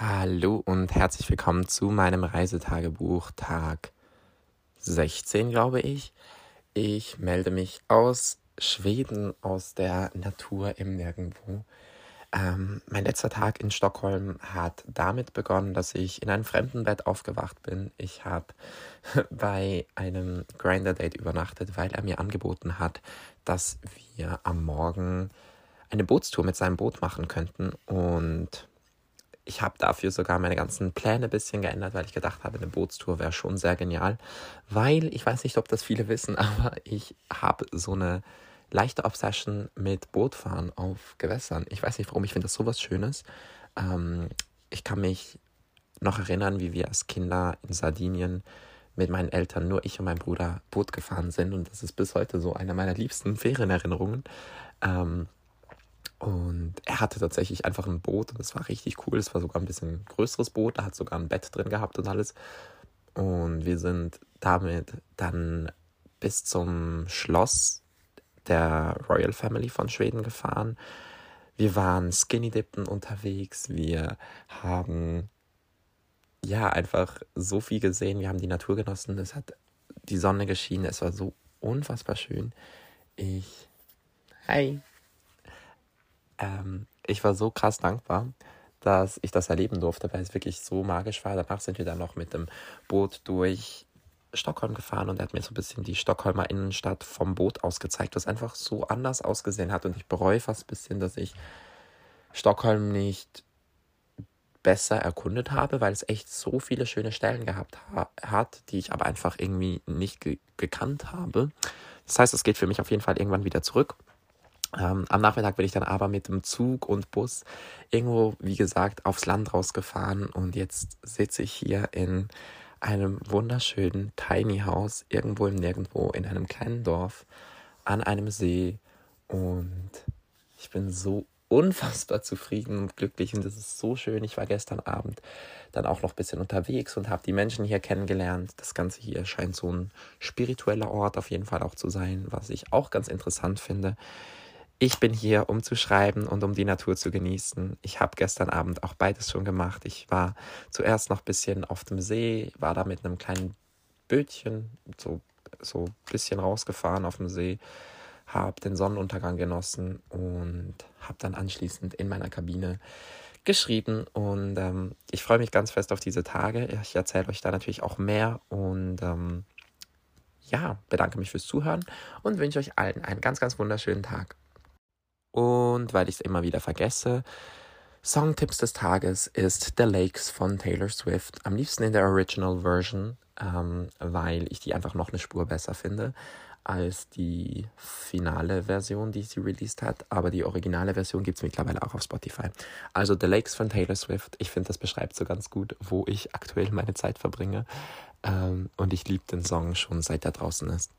Hallo und herzlich willkommen zu meinem Reisetagebuch Tag 16, glaube ich. Ich melde mich aus Schweden, aus der Natur im Nirgendwo. Ähm, mein letzter Tag in Stockholm hat damit begonnen, dass ich in einem fremden Bett aufgewacht bin. Ich habe bei einem Grinder-Date übernachtet, weil er mir angeboten hat, dass wir am Morgen eine Bootstour mit seinem Boot machen könnten. Und ich habe dafür sogar meine ganzen Pläne ein bisschen geändert, weil ich gedacht habe, eine Bootstour wäre schon sehr genial. Weil, ich weiß nicht, ob das viele wissen, aber ich habe so eine leichte Obsession mit Bootfahren auf Gewässern. Ich weiß nicht warum, ich finde das sowas Schönes. Ähm, ich kann mich noch erinnern, wie wir als Kinder in Sardinien mit meinen Eltern, nur ich und mein Bruder, Boot gefahren sind. Und das ist bis heute so eine meiner liebsten Ferienerinnerungen. Ähm, und er hatte tatsächlich einfach ein Boot und es war richtig cool. Es war sogar ein bisschen größeres Boot, da hat sogar ein Bett drin gehabt und alles. Und wir sind damit dann bis zum Schloss der Royal Family von Schweden gefahren. Wir waren Skinny Dippen unterwegs. Wir haben ja einfach so viel gesehen. Wir haben die Natur genossen. Es hat die Sonne geschienen. Es war so unfassbar schön. Ich. Hi ähm, ich war so krass dankbar, dass ich das erleben durfte, weil es wirklich so magisch war. Danach sind wir dann noch mit dem Boot durch Stockholm gefahren und er hat mir so ein bisschen die Stockholmer Innenstadt vom Boot aus gezeigt, was einfach so anders ausgesehen hat. Und ich bereue fast ein bisschen, dass ich Stockholm nicht besser erkundet habe, weil es echt so viele schöne Stellen gehabt ha hat, die ich aber einfach irgendwie nicht ge gekannt habe. Das heißt, es geht für mich auf jeden Fall irgendwann wieder zurück. Ähm, am Nachmittag bin ich dann aber mit dem Zug und Bus irgendwo, wie gesagt, aufs Land rausgefahren und jetzt sitze ich hier in einem wunderschönen Tiny House irgendwo im Nirgendwo in einem kleinen Dorf an einem See und ich bin so unfassbar zufrieden und glücklich und das ist so schön. Ich war gestern Abend dann auch noch ein bisschen unterwegs und habe die Menschen hier kennengelernt. Das Ganze hier scheint so ein spiritueller Ort auf jeden Fall auch zu sein, was ich auch ganz interessant finde. Ich bin hier, um zu schreiben und um die Natur zu genießen. Ich habe gestern Abend auch beides schon gemacht. Ich war zuerst noch ein bisschen auf dem See, war da mit einem kleinen Bötchen so so ein bisschen rausgefahren auf dem See, habe den Sonnenuntergang genossen und habe dann anschließend in meiner Kabine geschrieben und ähm, ich freue mich ganz fest auf diese Tage. Ich erzähle euch da natürlich auch mehr und ähm, ja, bedanke mich fürs Zuhören und wünsche euch allen einen ganz, ganz wunderschönen Tag. Und weil ich es immer wieder vergesse, Songtipps des Tages ist The Lakes von Taylor Swift. Am liebsten in der Original Version, ähm, weil ich die einfach noch eine Spur besser finde als die finale Version, die sie released hat. Aber die originale Version gibt es mittlerweile auch auf Spotify. Also The Lakes von Taylor Swift. Ich finde, das beschreibt so ganz gut, wo ich aktuell meine Zeit verbringe. Ähm, und ich liebe den Song schon seit er draußen ist.